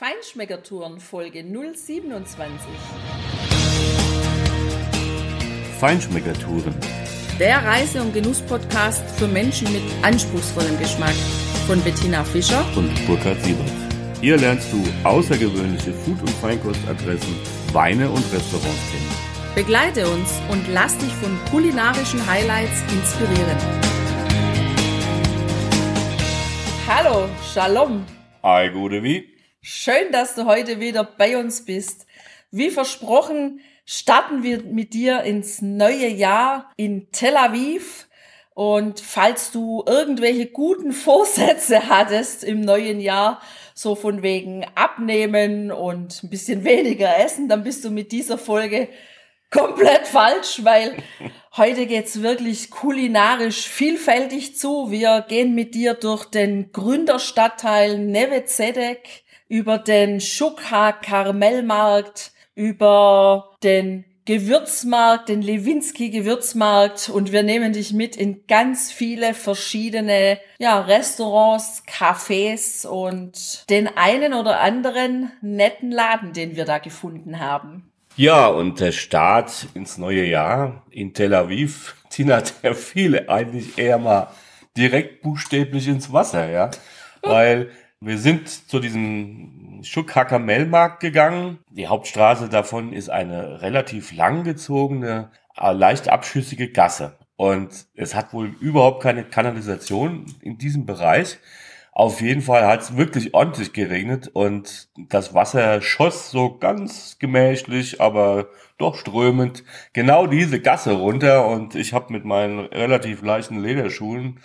Feinschmeckertouren Folge 027. Feinschmeckertouren. Der Reise- und Genuss-Podcast für Menschen mit anspruchsvollem Geschmack von Bettina Fischer und Burkhard Siebert. Hier lernst du außergewöhnliche Food- und Feinkostadressen, Weine und Restaurants kennen. Begleite uns und lass dich von kulinarischen Highlights inspirieren. Hallo, Shalom. Hi, gute wie? Schön, dass du heute wieder bei uns bist. Wie versprochen, starten wir mit dir ins neue Jahr in Tel Aviv. Und falls du irgendwelche guten Vorsätze hattest im neuen Jahr, so von wegen abnehmen und ein bisschen weniger essen, dann bist du mit dieser Folge komplett falsch, weil heute geht's wirklich kulinarisch vielfältig zu. Wir gehen mit dir durch den Gründerstadtteil Neve Zedek, über den Schukha Karmelmarkt, über den Gewürzmarkt, den Lewinsky Gewürzmarkt und wir nehmen dich mit in ganz viele verschiedene ja, Restaurants, Cafés und den einen oder anderen netten Laden, den wir da gefunden haben. Ja, und der Start ins neue Jahr in Tel Aviv, Tina, der viele eigentlich eher mal direkt buchstäblich ins Wasser, ja. Weil wir sind zu diesem Schuck-Hackermell-Markt gegangen. Die Hauptstraße davon ist eine relativ langgezogene, äh, leicht abschüssige Gasse. Und es hat wohl überhaupt keine Kanalisation in diesem Bereich. Auf jeden Fall hat es wirklich ordentlich geregnet und das Wasser schoss so ganz gemächlich, aber doch strömend genau diese Gasse runter und ich habe mit meinen relativ leichten Lederschuhen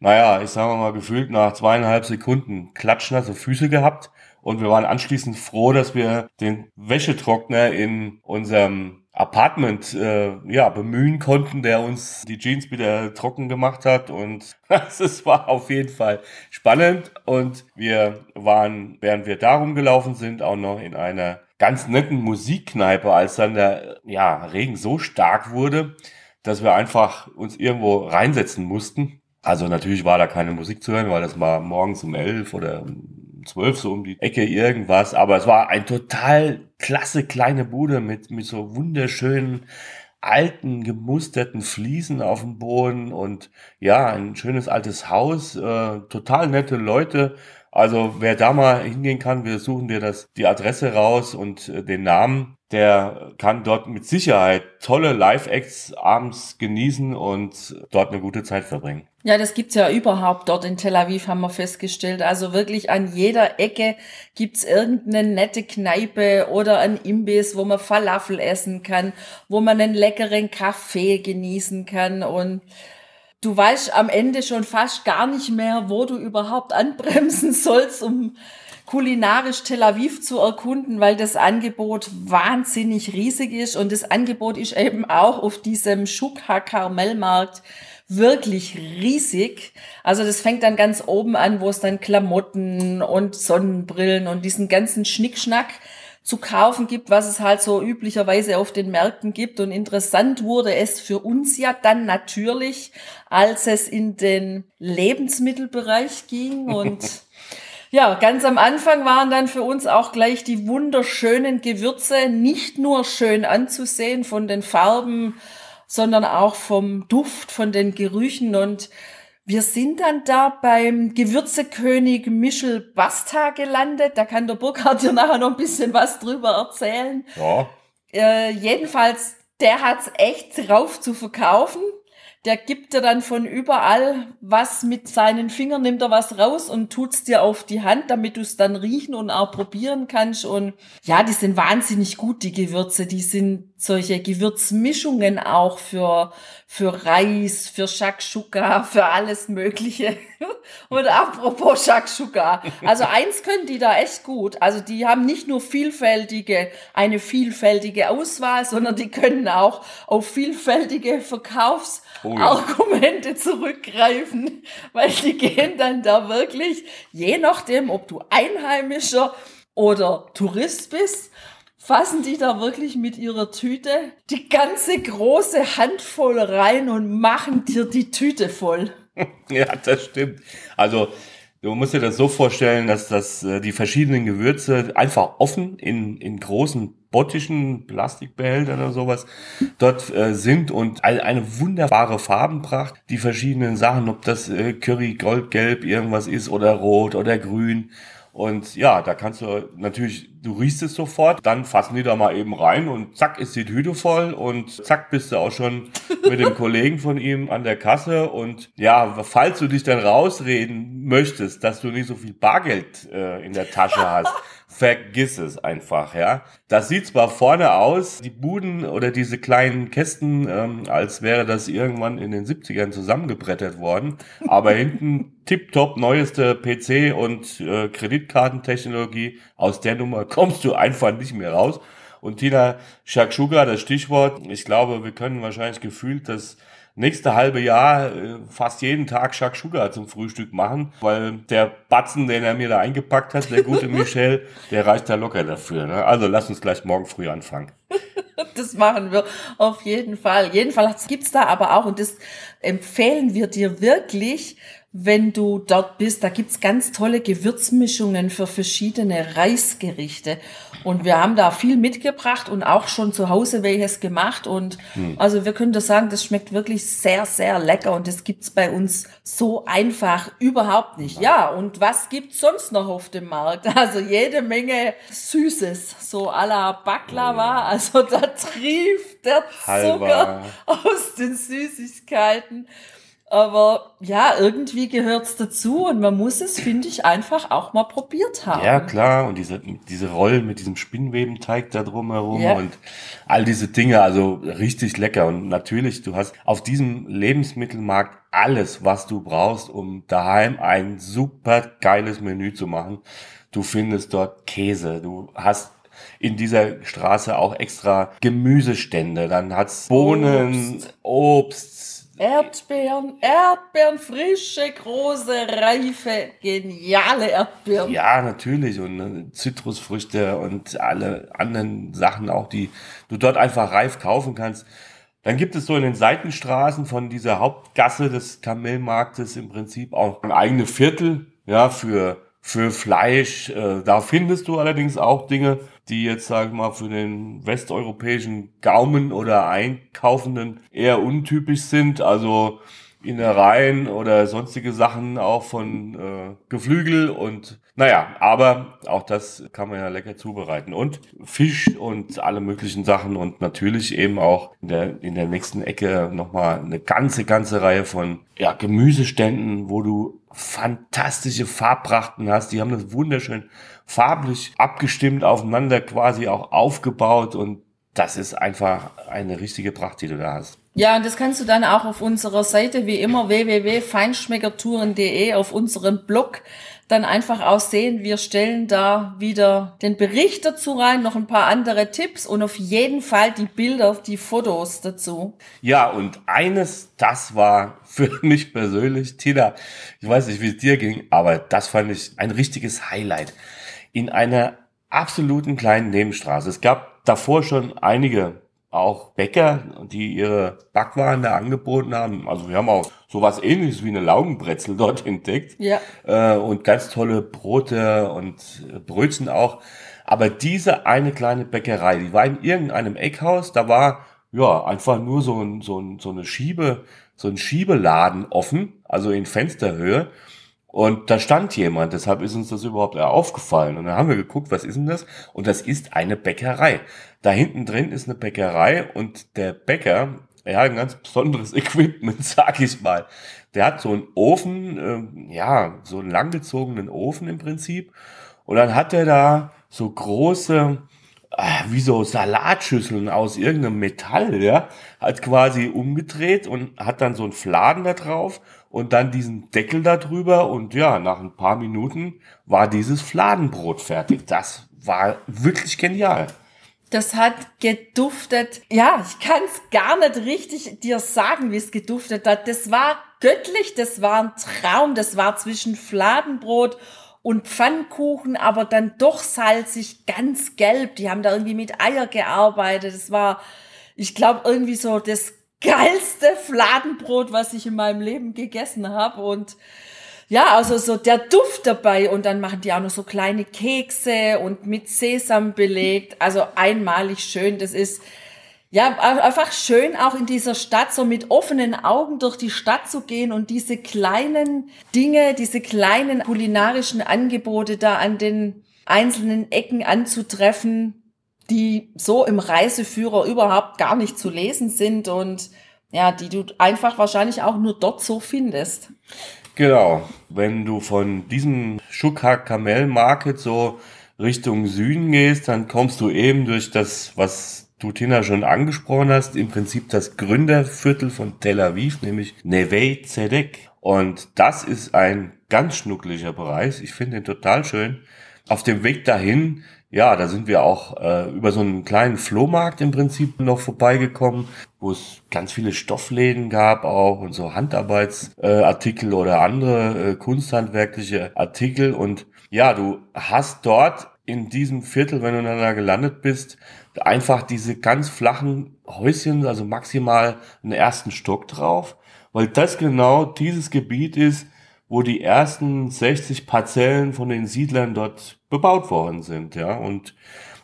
naja, ich sage mal, gefühlt nach zweieinhalb Sekunden klatschnasse Füße gehabt. Und wir waren anschließend froh, dass wir den Wäschetrockner in unserem Apartment äh, ja bemühen konnten, der uns die Jeans wieder trocken gemacht hat. Und es war auf jeden Fall spannend. Und wir waren, während wir darum gelaufen sind, auch noch in einer ganz netten Musikkneipe, als dann der ja, Regen so stark wurde, dass wir einfach uns irgendwo reinsetzen mussten also natürlich war da keine Musik zu hören, weil das war morgens um elf oder um zwölf so um die Ecke irgendwas. Aber es war ein total klasse kleine Bude mit, mit so wunderschönen alten gemusterten Fliesen auf dem Boden und ja, ein schönes altes Haus, äh, total nette Leute. Also wer da mal hingehen kann, wir suchen dir das die Adresse raus und äh, den Namen der kann dort mit Sicherheit tolle Live-Acts abends genießen und dort eine gute Zeit verbringen. Ja, das gibt's ja überhaupt dort in Tel Aviv, haben wir festgestellt. Also wirklich an jeder Ecke gibt's irgendeine nette Kneipe oder ein Imbiss, wo man Falafel essen kann, wo man einen leckeren Kaffee genießen kann und du weißt am Ende schon fast gar nicht mehr, wo du überhaupt anbremsen sollst, um kulinarisch Tel Aviv zu erkunden, weil das Angebot wahnsinnig riesig ist und das Angebot ist eben auch auf diesem Shukha Karmelmarkt wirklich riesig. Also das fängt dann ganz oben an, wo es dann Klamotten und Sonnenbrillen und diesen ganzen Schnickschnack zu kaufen gibt, was es halt so üblicherweise auf den Märkten gibt. Und interessant wurde es für uns ja dann natürlich, als es in den Lebensmittelbereich ging und Ja, ganz am Anfang waren dann für uns auch gleich die wunderschönen Gewürze nicht nur schön anzusehen von den Farben, sondern auch vom Duft, von den Gerüchen und wir sind dann da beim Gewürzekönig Michel Basta gelandet. Da kann der Burkhardt dir nachher noch ein bisschen was drüber erzählen. Ja. Äh, jedenfalls, der hat's echt drauf zu verkaufen der gibt dir dann von überall was mit seinen Fingern, nimmt er was raus und tut's dir auf die Hand, damit du es dann riechen und auch probieren kannst. Und ja, die sind wahnsinnig gut, die Gewürze. Die sind solche Gewürzmischungen auch für, für Reis, für Shakshuka, für alles Mögliche. und apropos Shakshuka. Also eins können die da echt gut. Also die haben nicht nur vielfältige, eine vielfältige Auswahl, sondern die können auch auf vielfältige Verkaufsargumente oh ja. zurückgreifen, weil die gehen dann da wirklich, je nachdem, ob du Einheimischer oder Tourist bist, fassen die da wirklich mit ihrer Tüte die ganze große Handvoll rein und machen dir die Tüte voll. ja, das stimmt. Also Du musst dir das so vorstellen, dass das äh, die verschiedenen Gewürze einfach offen in, in großen Bottischen, Plastikbehältern oder sowas dort äh, sind und eine wunderbare Farbenpracht, die verschiedenen Sachen, ob das äh, Curry Goldgelb irgendwas ist oder rot oder grün und ja, da kannst du natürlich, du riechst es sofort, dann fassen die da mal eben rein und zack ist die Tüte voll und zack bist du auch schon mit dem Kollegen von ihm an der Kasse. Und ja, falls du dich dann rausreden möchtest, dass du nicht so viel Bargeld äh, in der Tasche hast, vergiss es einfach, ja. Das sieht zwar vorne aus, die Buden oder diese kleinen Kästen, ähm, als wäre das irgendwann in den 70ern zusammengebrettert worden, aber hinten tipptopp neueste PC und äh, Kreditkartentechnologie. Aus der Nummer kommst du einfach nicht mehr raus. Und Tina Shakshuga, das Stichwort, ich glaube, wir können wahrscheinlich gefühlt das nächste halbe Jahr äh, fast jeden Tag Shakshuga zum Frühstück machen, weil der Batzen, den er mir da eingepackt hat, der gute Michel, der reicht da locker dafür. Ne? Also lass uns gleich morgen früh anfangen. Das machen wir auf jeden Fall. Jedenfalls gibt's da aber auch, und das empfehlen wir dir wirklich, wenn du dort bist. Da gibt's ganz tolle Gewürzmischungen für verschiedene Reisgerichte. Und wir haben da viel mitgebracht und auch schon zu Hause welches gemacht. Und hm. also wir können das sagen, das schmeckt wirklich sehr, sehr lecker. Und das gibt's bei uns so einfach überhaupt nicht. Ja, und was gibt's sonst noch auf dem Markt? Also jede Menge Süßes, so à la Baklava. Oh Also da trieft der Zucker Halber. aus den Süßigkeiten. Aber ja, irgendwie gehört's dazu und man muss es, finde ich, einfach auch mal probiert haben. Ja, klar. Und diese, diese Rollen mit diesem Spinnwebenteig da drumherum ja. und all diese Dinge, also richtig lecker. Und natürlich, du hast auf diesem Lebensmittelmarkt alles, was du brauchst, um daheim ein super geiles Menü zu machen. Du findest dort Käse, du hast in dieser Straße auch extra Gemüsestände, dann hat's Bohnen, Obst, Obst Erdbeeren, Erdbeeren, frische, große, reife, geniale Erdbeeren. Ja, natürlich. Und ne, Zitrusfrüchte und alle anderen Sachen auch, die du dort einfach reif kaufen kannst. Dann gibt es so in den Seitenstraßen von dieser Hauptgasse des Kamelmarktes im Prinzip auch ein eigenes Viertel, ja, für, für Fleisch. Äh, da findest du allerdings auch Dinge, die jetzt, sage ich mal, für den westeuropäischen Gaumen oder Einkaufenden eher untypisch sind. Also Innereien oder sonstige Sachen auch von äh, Geflügel und naja, aber auch das kann man ja lecker zubereiten. Und Fisch und alle möglichen Sachen und natürlich eben auch in der, in der nächsten Ecke nochmal eine ganze, ganze Reihe von ja, Gemüseständen, wo du fantastische Farbprachten hast. Die haben das wunderschön farblich abgestimmt aufeinander quasi auch aufgebaut und das ist einfach eine richtige Pracht, die du da hast. Ja, und das kannst du dann auch auf unserer Seite wie immer www.feinschmeckertouren.de auf unserem Blog dann einfach auch sehen. Wir stellen da wieder den Bericht dazu rein, noch ein paar andere Tipps und auf jeden Fall die Bilder, die Fotos dazu. Ja, und eines, das war für mich persönlich, Tina, ich weiß nicht, wie es dir ging, aber das fand ich ein richtiges Highlight. In einer absoluten kleinen Nebenstraße. Es gab davor schon einige auch Bäcker, die ihre Backwaren da angeboten haben. Also wir haben auch sowas ähnliches wie eine Laugenbrezel dort entdeckt. Ja. Äh, und ganz tolle Brote und Brötchen auch. Aber diese eine kleine Bäckerei, die war in irgendeinem Eckhaus, da war ja einfach nur so, ein, so, ein, so eine Schiebe, so ein Schiebeladen offen, also in Fensterhöhe. Und da stand jemand, deshalb ist uns das überhaupt aufgefallen. Und dann haben wir geguckt, was ist denn das? Und das ist eine Bäckerei. Da hinten drin ist eine Bäckerei und der Bäcker, er hat ein ganz besonderes Equipment, sag ich mal. Der hat so einen Ofen, äh, ja, so einen langgezogenen Ofen im Prinzip. Und dann hat er da so große, äh, wie so Salatschüsseln aus irgendeinem Metall, ja, hat quasi umgedreht und hat dann so einen Fladen da drauf und dann diesen Deckel da drüber und ja, nach ein paar Minuten war dieses Fladenbrot fertig. Das war wirklich genial. Das hat geduftet. Ja, ich kann es gar nicht richtig dir sagen, wie es geduftet hat. Das war göttlich, das war ein Traum, das war zwischen Fladenbrot und Pfannkuchen, aber dann doch salzig, ganz gelb. Die haben da irgendwie mit Eier gearbeitet. Das war, ich glaube, irgendwie so das geilste Fladenbrot, was ich in meinem Leben gegessen habe. Und ja, also so der Duft dabei und dann machen die auch noch so kleine Kekse und mit Sesam belegt. Also einmalig schön. Das ist ja einfach schön auch in dieser Stadt so mit offenen Augen durch die Stadt zu gehen und diese kleinen Dinge, diese kleinen kulinarischen Angebote da an den einzelnen Ecken anzutreffen, die so im Reiseführer überhaupt gar nicht zu lesen sind und ja, die du einfach wahrscheinlich auch nur dort so findest. Genau. Wenn du von diesem Shukha Kamel Market so Richtung Süden gehst, dann kommst du eben durch das, was du Tina schon angesprochen hast, im Prinzip das Gründerviertel von Tel Aviv, nämlich Neve Zedek. Und das ist ein ganz schnucklicher Bereich. Ich finde ihn total schön. Auf dem Weg dahin ja, da sind wir auch äh, über so einen kleinen Flohmarkt im Prinzip noch vorbeigekommen, wo es ganz viele Stoffläden gab auch und so Handarbeitsartikel äh, oder andere äh, kunsthandwerkliche Artikel. Und ja, du hast dort in diesem Viertel, wenn du dann da gelandet bist, einfach diese ganz flachen Häuschen, also maximal einen ersten Stock drauf, weil das genau dieses Gebiet ist, wo die ersten 60 Parzellen von den Siedlern dort bebaut worden sind, ja. Und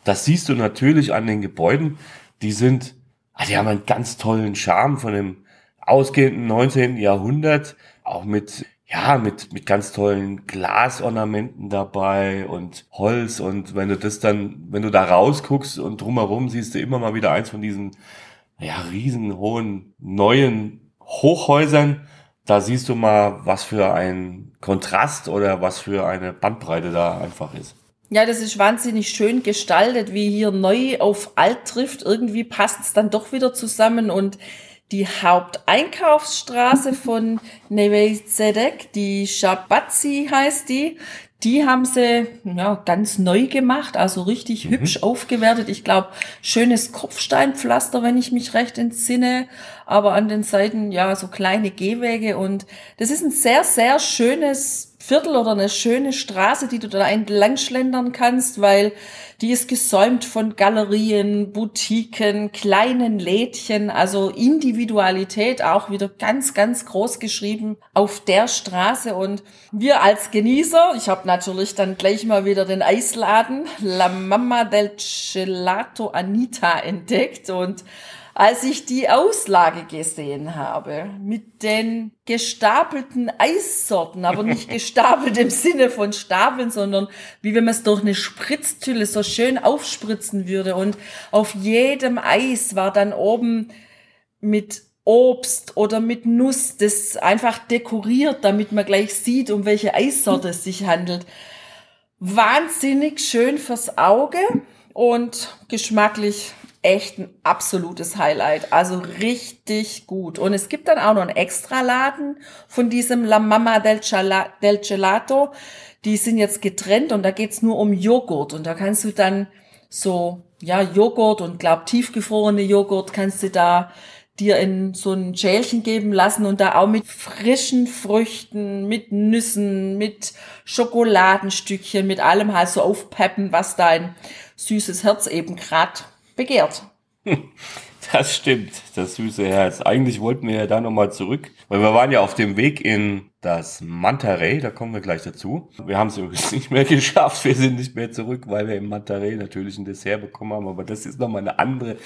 das siehst du natürlich an den Gebäuden. Die sind, ah, die haben einen ganz tollen Charme von dem ausgehenden 19. Jahrhundert, auch mit, ja, mit, mit ganz tollen Glasornamenten dabei und Holz. Und wenn du das dann, wenn du da rausguckst und drumherum siehst du immer mal wieder eins von diesen, ja, riesenhohen neuen Hochhäusern da siehst du mal, was für ein Kontrast oder was für eine Bandbreite da einfach ist. Ja, das ist wahnsinnig schön gestaltet, wie hier neu auf alt trifft. Irgendwie passt es dann doch wieder zusammen und die Haupteinkaufsstraße von Neve Zedek, die Shabatzi heißt die, die haben sie ja, ganz neu gemacht, also richtig mhm. hübsch aufgewertet. Ich glaube, schönes Kopfsteinpflaster, wenn ich mich recht entsinne, aber an den Seiten ja so kleine Gehwege und das ist ein sehr, sehr schönes Viertel oder eine schöne Straße, die du da entlang schlendern kannst, weil die ist gesäumt von Galerien, Boutiquen, kleinen Lädchen, also Individualität auch wieder ganz, ganz groß geschrieben auf der Straße. Und wir als Genießer, ich habe natürlich dann gleich mal wieder den Eisladen La Mamma del Gelato Anita entdeckt und als ich die Auslage gesehen habe mit den gestapelten Eissorten, aber nicht gestapelt im Sinne von Stapeln, sondern wie wenn man es durch eine Spritztülle so schön aufspritzen würde. Und auf jedem Eis war dann oben mit Obst oder mit Nuss, das einfach dekoriert, damit man gleich sieht, um welche Eissorte es sich handelt. Wahnsinnig schön fürs Auge und geschmacklich echt ein absolutes Highlight. Also richtig gut. Und es gibt dann auch noch einen Extraladen von diesem La Mamma del, Chala, del Gelato. Die sind jetzt getrennt und da geht's nur um Joghurt. Und da kannst du dann so, ja, Joghurt und glaub tiefgefrorene Joghurt kannst du da dir in so ein Schälchen geben lassen und da auch mit frischen Früchten, mit Nüssen, mit Schokoladenstückchen, mit allem halt so aufpeppen, was dein süßes Herz eben grad begehrt. Das stimmt, das süße Herz. Eigentlich wollten wir ja da nochmal zurück, weil wir waren ja auf dem Weg in das Monterey, da kommen wir gleich dazu. Wir haben es übrigens nicht mehr geschafft, wir sind nicht mehr zurück, weil wir im Monterey natürlich ein Dessert bekommen haben, aber das ist nochmal eine andere,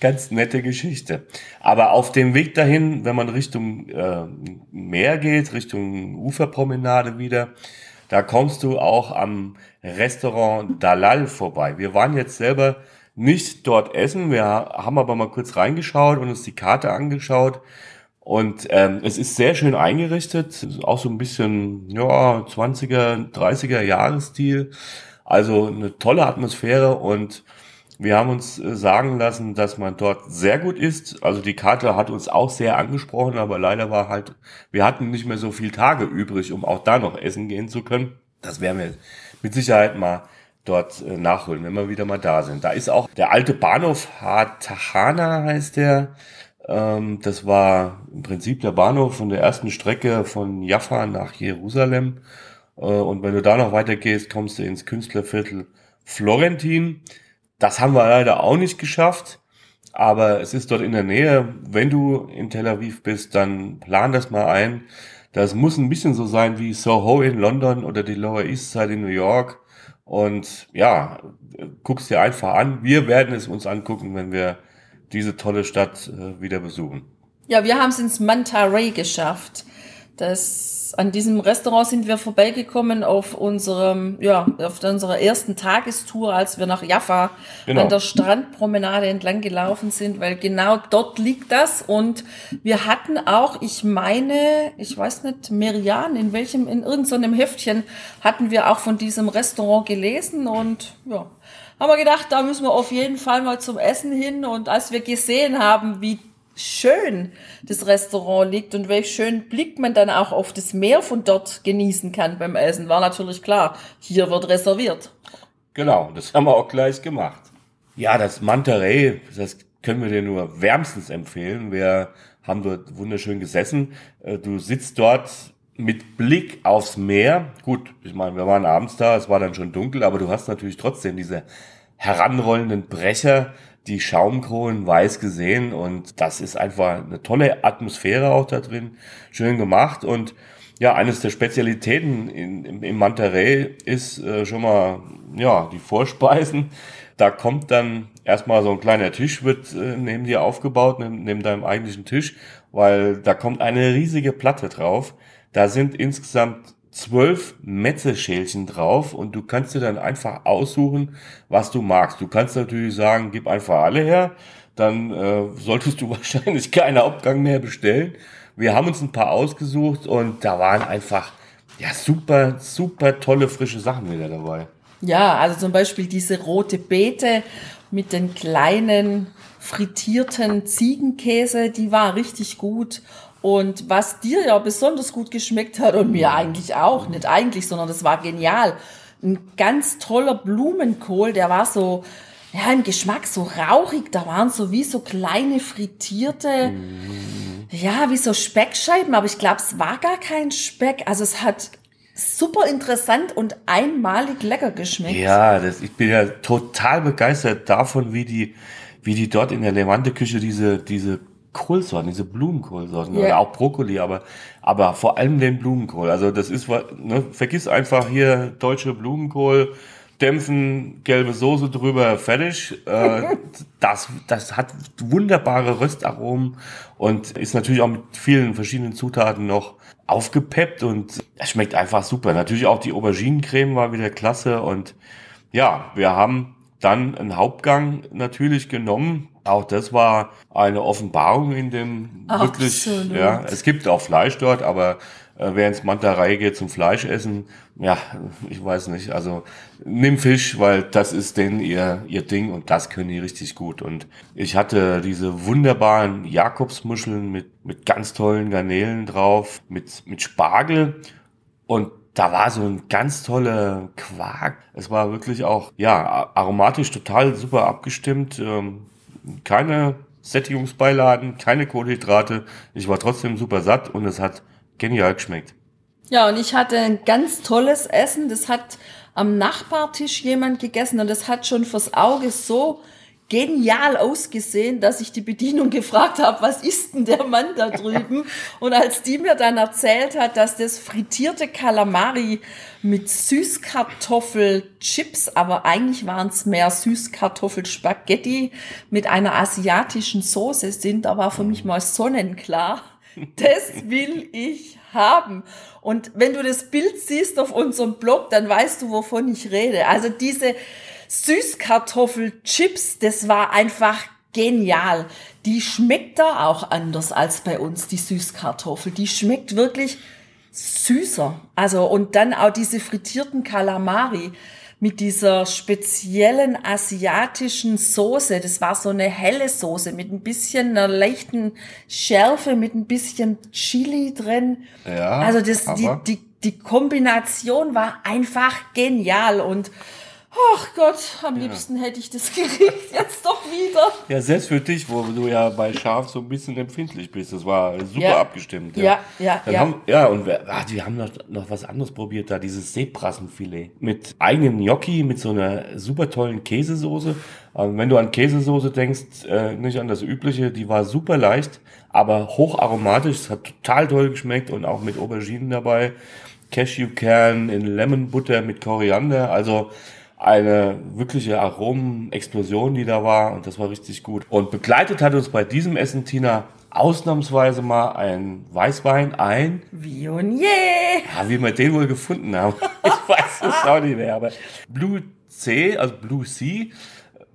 ganz nette Geschichte. Aber auf dem Weg dahin, wenn man Richtung äh, Meer geht, Richtung Uferpromenade wieder, da kommst du auch am Restaurant Dalal vorbei. Wir waren jetzt selber nicht dort essen. Wir haben aber mal kurz reingeschaut und uns die Karte angeschaut. Und ähm, es ist sehr schön eingerichtet, auch so ein bisschen ja 20er, 30er Jahresstil. Also eine tolle Atmosphäre und wir haben uns äh, sagen lassen, dass man dort sehr gut isst. Also die Karte hat uns auch sehr angesprochen, aber leider war halt, wir hatten nicht mehr so viel Tage übrig, um auch da noch essen gehen zu können. Das werden wir mit Sicherheit mal dort äh, nachholen, wenn wir wieder mal da sind. Da ist auch der alte Bahnhof Hatahana heißt der. Ähm, das war im Prinzip der Bahnhof von der ersten Strecke von Jaffa nach Jerusalem. Äh, und wenn du da noch weitergehst, kommst du ins Künstlerviertel Florentin. Das haben wir leider auch nicht geschafft. Aber es ist dort in der Nähe. Wenn du in Tel Aviv bist, dann plan das mal ein. Das muss ein bisschen so sein wie Soho in London oder die Lower East Side in New York. Und ja, guck's dir einfach an. Wir werden es uns angucken, wenn wir diese tolle Stadt äh, wieder besuchen. Ja, wir haben es ins Manta Ray geschafft. Das, an diesem Restaurant sind wir vorbeigekommen auf unserem, ja, auf unserer ersten Tagestour, als wir nach Jaffa genau. an der Strandpromenade entlang gelaufen sind, weil genau dort liegt das. Und wir hatten auch, ich meine, ich weiß nicht, Merian, in welchem, in irgendeinem Heftchen hatten wir auch von diesem Restaurant gelesen und ja, haben wir gedacht, da müssen wir auf jeden Fall mal zum Essen hin. Und als wir gesehen haben, wie schön das Restaurant liegt und welch schönen Blick man dann auch auf das Meer von dort genießen kann beim Essen, war natürlich klar, hier wird reserviert. Genau, das haben wir auch gleich gemacht. Ja, das Monterey, das können wir dir nur wärmstens empfehlen. Wir haben dort wunderschön gesessen. Äh, du sitzt dort mit Blick aufs Meer. Gut, ich meine, wir waren abends da, es war dann schon dunkel, aber du hast natürlich trotzdem diese heranrollenden Brecher, die Schaumkronen weiß gesehen und das ist einfach eine tolle Atmosphäre auch da drin, schön gemacht und ja, eines der Spezialitäten in, im, im Monterey ist äh, schon mal ja die Vorspeisen. Da kommt dann erstmal so ein kleiner Tisch wird äh, neben dir aufgebaut, neben, neben deinem eigentlichen Tisch, weil da kommt eine riesige Platte drauf. Da sind insgesamt zwölf Metzeschälchen drauf und du kannst dir dann einfach aussuchen, was du magst. Du kannst natürlich sagen, gib einfach alle her, dann äh, solltest du wahrscheinlich keinen Hauptgang mehr bestellen. Wir haben uns ein paar ausgesucht und da waren einfach ja super, super tolle frische Sachen wieder dabei. Ja, also zum Beispiel diese rote Beete mit den kleinen frittierten Ziegenkäse, die war richtig gut. Und was dir ja besonders gut geschmeckt hat und mir eigentlich auch, nicht eigentlich, sondern das war genial. Ein ganz toller Blumenkohl, der war so, ja, im Geschmack so rauchig, da waren so wie so kleine frittierte, mm. ja, wie so Speckscheiben, aber ich glaube, es war gar kein Speck. Also es hat super interessant und einmalig lecker geschmeckt. Ja, das, ich bin ja total begeistert davon, wie die, wie die dort in der Levante-Küche diese, diese Kohlsorten, diese Blumenkohlsorten yeah. oder auch Brokkoli, aber, aber vor allem den Blumenkohl. Also das ist, ne, vergiss einfach hier deutsche Blumenkohl, dämpfen, gelbe Soße drüber, fertig. Äh, das, das hat wunderbare Röstaromen und ist natürlich auch mit vielen verschiedenen Zutaten noch aufgepeppt und es schmeckt einfach super. Natürlich auch die Auberginencreme war wieder klasse und ja, wir haben dann einen Hauptgang natürlich genommen. Auch das war eine Offenbarung in dem Absolut. wirklich, ja, es gibt auch Fleisch dort, aber äh, wer ins Manterei geht zum Fleisch essen, ja, ich weiß nicht, also nimm Fisch, weil das ist denn ihr, ihr Ding und das können die richtig gut. Und ich hatte diese wunderbaren Jakobsmuscheln mit, mit ganz tollen Garnelen drauf, mit, mit Spargel und da war so ein ganz toller Quark. Es war wirklich auch, ja, aromatisch total super abgestimmt. Ähm, keine Sättigungsbeiladen, keine Kohlenhydrate. Ich war trotzdem super satt und es hat genial geschmeckt. Ja, und ich hatte ein ganz tolles Essen. Das hat am Nachbartisch jemand gegessen und das hat schon fürs Auge so genial ausgesehen, dass ich die Bedienung gefragt habe, was ist denn der Mann da drüben? Und als die mir dann erzählt hat, dass das frittierte Kalamari mit Süßkartoffelchips, aber eigentlich waren es mehr Süßkartoffelspaghetti mit einer asiatischen Soße sind, da war für mich mal sonnenklar. Das will ich haben. Und wenn du das Bild siehst auf unserem Blog, dann weißt du, wovon ich rede. Also diese, Süßkartoffelchips, das war einfach genial. Die schmeckt da auch anders als bei uns, die Süßkartoffel. Die schmeckt wirklich süßer. Also, und dann auch diese frittierten Kalamari mit dieser speziellen asiatischen Soße. Das war so eine helle Soße mit ein bisschen einer leichten Schärfe, mit ein bisschen Chili drin. Ja. Also das, die, die, die Kombination war einfach genial und Ach Gott, am ja. liebsten hätte ich das gekriegt, jetzt doch wieder. Ja, selbst für dich, wo du ja bei Schaf so ein bisschen empfindlich bist. Das war super ja. abgestimmt. Ja, ja, ja. Ja, haben, ja und wir, ah, wir haben noch, noch was anderes probiert da, dieses Seebrassenfilet. Mit eigenen Gnocchi, mit so einer super tollen Käsesoße. Also wenn du an Käsesoße denkst, äh, nicht an das Übliche, die war super leicht, aber hocharomatisch. Es hat total toll geschmeckt und auch mit Auberginen dabei. Cashewkern in Lemonbutter mit Koriander. Also eine wirkliche Aromenexplosion, die da war und das war richtig gut. Und begleitet hat uns bei diesem Essen Tina ausnahmsweise mal ein Weißwein, ein Viognier. Ja, wie wir den wohl gefunden haben. Ich weiß es auch nicht mehr, aber Blue C, also Blue Sea.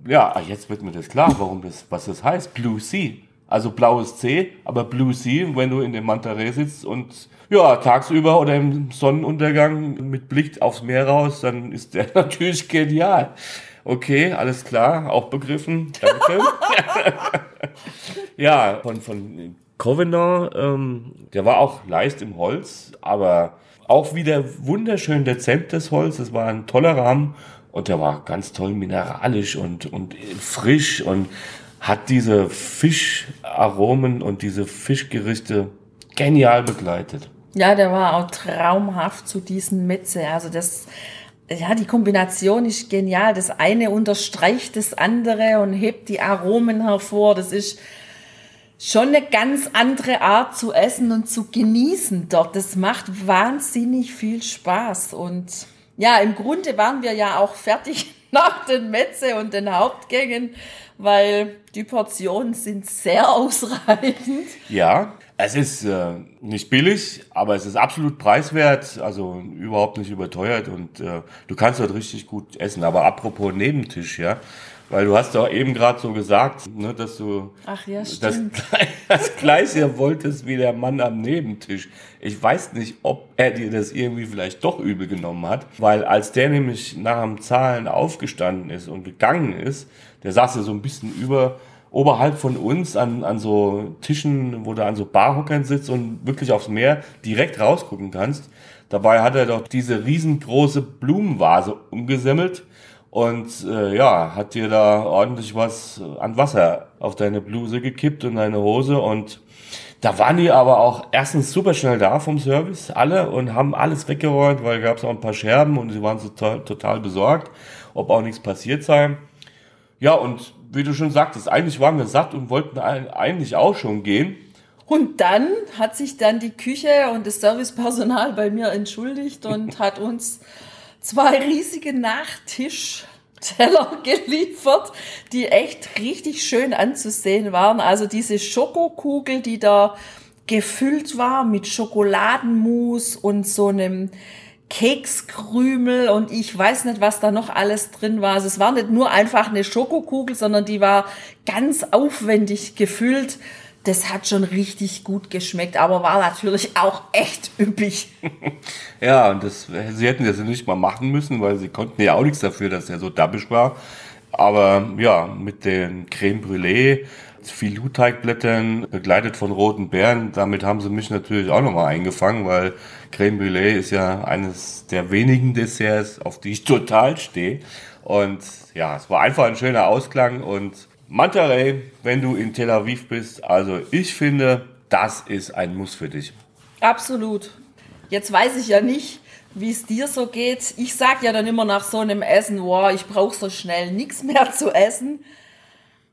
Ja, jetzt wird mir das klar, warum das, was das heißt. Blue Sea. Also blaues C, aber Blue Sea, wenn du in dem Mantaree sitzt und ja, tagsüber oder im Sonnenuntergang mit Blick aufs Meer raus, dann ist der natürlich genial. Okay, alles klar, auch begriffen. Danke. ja, von, von Covenant, ähm, der war auch leicht im Holz, aber auch wieder wunderschön dezentes Holz. Es war ein toller Rahmen und der war ganz toll mineralisch und, und frisch und hat diese Fischaromen und diese Fischgerichte genial begleitet. Ja, der war auch traumhaft zu diesen Metze. Also das, ja, die Kombination ist genial. Das eine unterstreicht das andere und hebt die Aromen hervor. Das ist schon eine ganz andere Art zu essen und zu genießen dort. Das macht wahnsinnig viel Spaß. Und ja, im Grunde waren wir ja auch fertig nach den Metze und den Hauptgängen, weil die Portionen sind sehr ausreichend. Ja, es ist äh, nicht billig, aber es ist absolut preiswert, also überhaupt nicht überteuert und äh, du kannst dort richtig gut essen. Aber apropos Nebentisch, ja, weil du hast doch eben gerade so gesagt, ne, dass du ja, das, das Gleiche wolltest wie der Mann am Nebentisch. Ich weiß nicht, ob er dir das irgendwie vielleicht doch übel genommen hat, weil als der nämlich nach dem Zahlen aufgestanden ist und gegangen ist, der saß ja so ein bisschen über oberhalb von uns an, an so Tischen, wo du an so Barhockern sitzt und wirklich aufs Meer direkt rausgucken kannst. Dabei hat er doch diese riesengroße Blumenvase umgesemmelt und äh, ja, hat dir da ordentlich was an Wasser auf deine Bluse gekippt und deine Hose und da waren die aber auch erstens super schnell da vom Service, alle, und haben alles weggeräumt, weil gab es auch ein paar Scherben und sie waren total, total besorgt, ob auch nichts passiert sei. Ja, und wie du schon sagtest, eigentlich waren wir satt und wollten eigentlich auch schon gehen. Und dann hat sich dann die Küche und das Servicepersonal bei mir entschuldigt und hat uns zwei riesige Nachtischteller geliefert, die echt richtig schön anzusehen waren. Also diese Schokokugel, die da gefüllt war mit Schokoladenmus und so einem Kekskrümel und ich weiß nicht, was da noch alles drin war. Also es war nicht nur einfach eine Schokokugel, sondern die war ganz aufwendig gefüllt. Das hat schon richtig gut geschmeckt, aber war natürlich auch echt üppig. ja, und das, sie hätten das nicht mal machen müssen, weil sie konnten ja auch nichts dafür, dass er so dabbisch war. Aber ja, mit den Creme Brûlée Filouteigblättern, begleitet von roten Beeren. Damit haben sie mich natürlich auch nochmal eingefangen, weil Creme Brûlée ist ja eines der wenigen Desserts, auf die ich total stehe. Und ja, es war einfach ein schöner Ausklang und Mantarey, wenn du in Tel Aviv bist, also ich finde, das ist ein Muss für dich. Absolut. Jetzt weiß ich ja nicht, wie es dir so geht. Ich sag ja dann immer nach so einem Essen, wow, ich brauche so schnell nichts mehr zu essen.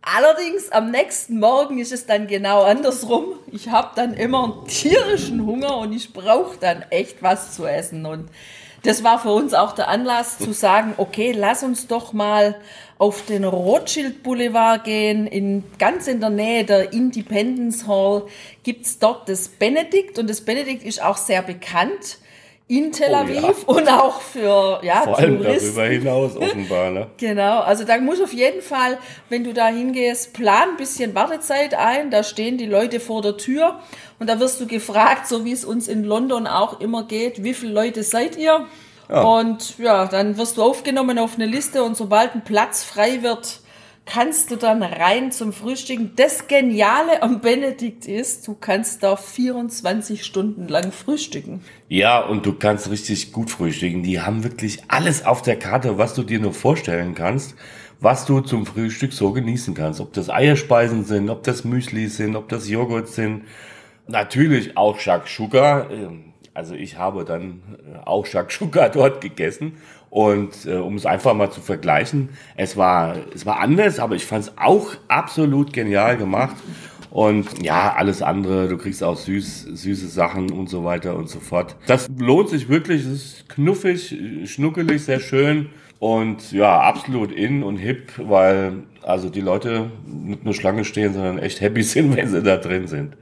Allerdings am nächsten Morgen ist es dann genau andersrum. Ich habe dann immer einen tierischen Hunger und ich brauche dann echt was zu essen. Und das war für uns auch der Anlass zu sagen, okay, lass uns doch mal auf den Rothschild Boulevard gehen. In, ganz in der Nähe der Independence Hall gibt's dort das Benedikt und das Benedikt ist auch sehr bekannt in Tel Aviv oh, ja. und auch für ja, Vor allem Touristen. darüber hinaus offenbar. Ne? genau, also da muss auf jeden Fall, wenn du da hingehst, plan ein bisschen Wartezeit ein. Da stehen die Leute vor der Tür und da wirst du gefragt, so wie es uns in London auch immer geht, wie viele Leute seid ihr? Ja. Und ja, dann wirst du aufgenommen auf eine Liste und sobald ein Platz frei wird, kannst du dann rein zum Frühstücken. Das Geniale am Benedikt ist, du kannst da 24 Stunden lang frühstücken. Ja, und du kannst richtig gut frühstücken. Die haben wirklich alles auf der Karte, was du dir nur vorstellen kannst, was du zum Frühstück so genießen kannst. Ob das Eierspeisen sind, ob das Müsli sind, ob das Joghurt sind. Natürlich auch Shakshuka. Ähm, also ich habe dann äh, auch Shakshuka dort gegessen und äh, um es einfach mal zu vergleichen, es war, es war anders, aber ich fand es auch absolut genial gemacht. Und ja, alles andere, du kriegst auch süß, süße Sachen und so weiter und so fort. Das lohnt sich wirklich, es ist knuffig, schnuckelig, sehr schön. Und ja, absolut in und hip, weil also die Leute nicht nur Schlange stehen, sondern echt happy sind, wenn sie da drin sind.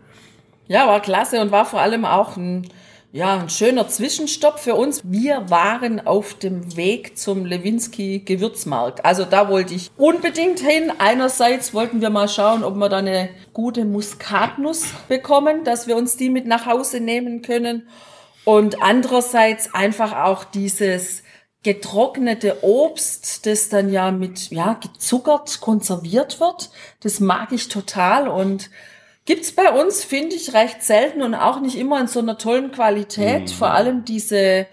Ja, war klasse und war vor allem auch ein ja, ein schöner Zwischenstopp für uns. Wir waren auf dem Weg zum Lewinsky Gewürzmarkt. Also da wollte ich unbedingt hin. Einerseits wollten wir mal schauen, ob wir da eine gute Muskatnuss bekommen, dass wir uns die mit nach Hause nehmen können. Und andererseits einfach auch dieses getrocknete Obst, das dann ja mit, ja, gezuckert konserviert wird. Das mag ich total und Gibt's bei uns, finde ich, recht selten und auch nicht immer in so einer tollen Qualität. Mhm. Vor allem diese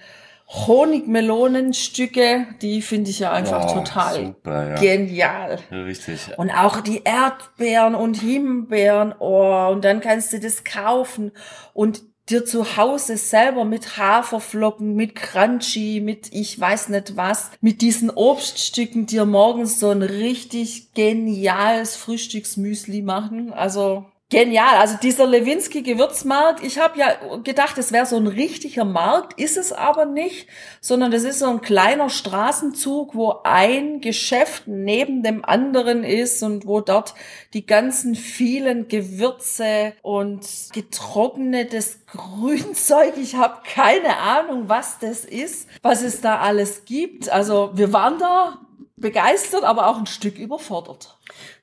Honigmelonenstücke, die finde ich ja einfach oh, total super, ja. genial. Richtig. Und auch die Erdbeeren und Himbeeren, oh, und dann kannst du das kaufen und dir zu Hause selber mit Haferflocken, mit Crunchy, mit ich weiß nicht was, mit diesen Obststücken dir morgens so ein richtig geniales Frühstücksmüsli machen. Also Genial, also dieser Lewinsky Gewürzmarkt, ich habe ja gedacht, es wäre so ein richtiger Markt, ist es aber nicht, sondern das ist so ein kleiner Straßenzug, wo ein Geschäft neben dem anderen ist und wo dort die ganzen vielen Gewürze und getrocknetes Grünzeug, ich habe keine Ahnung, was das ist, was es da alles gibt. Also wir waren da begeistert, aber auch ein Stück überfordert.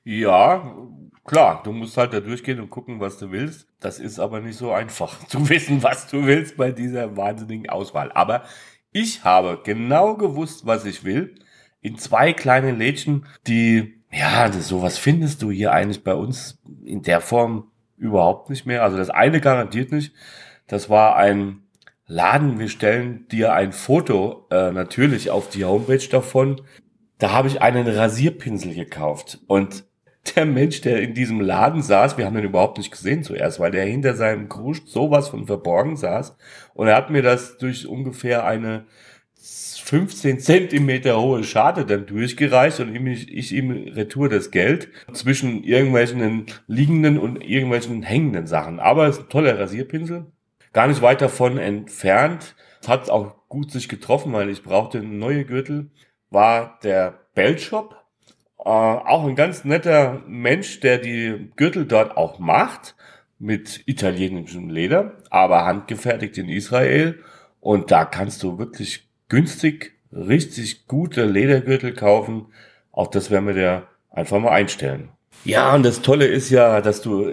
Ja, Klar, du musst halt da durchgehen und gucken, was du willst. Das ist aber nicht so einfach zu wissen, was du willst bei dieser wahnsinnigen Auswahl. Aber ich habe genau gewusst, was ich will. In zwei kleinen Lädchen, die, ja, das, sowas findest du hier eigentlich bei uns in der Form überhaupt nicht mehr. Also das eine garantiert nicht. Das war ein Laden. Wir stellen dir ein Foto äh, natürlich auf die Homepage davon. Da habe ich einen Rasierpinsel gekauft und der Mensch, der in diesem Laden saß, wir haben ihn überhaupt nicht gesehen zuerst, weil der hinter seinem Kruscht sowas von verborgen saß. Und er hat mir das durch ungefähr eine 15 Zentimeter hohe Scharte dann durchgereicht und ich, ich ihm retour das Geld zwischen irgendwelchen liegenden und irgendwelchen hängenden Sachen. Aber es ist ein toller Rasierpinsel. Gar nicht weit davon entfernt. Hat auch gut sich getroffen, weil ich brauchte neue Gürtel. War der Bellshop äh, auch ein ganz netter Mensch, der die Gürtel dort auch macht, mit italienischem Leder, aber handgefertigt in Israel. Und da kannst du wirklich günstig, richtig gute Ledergürtel kaufen. Auch das werden wir dir einfach mal einstellen. Ja, und das Tolle ist ja, dass du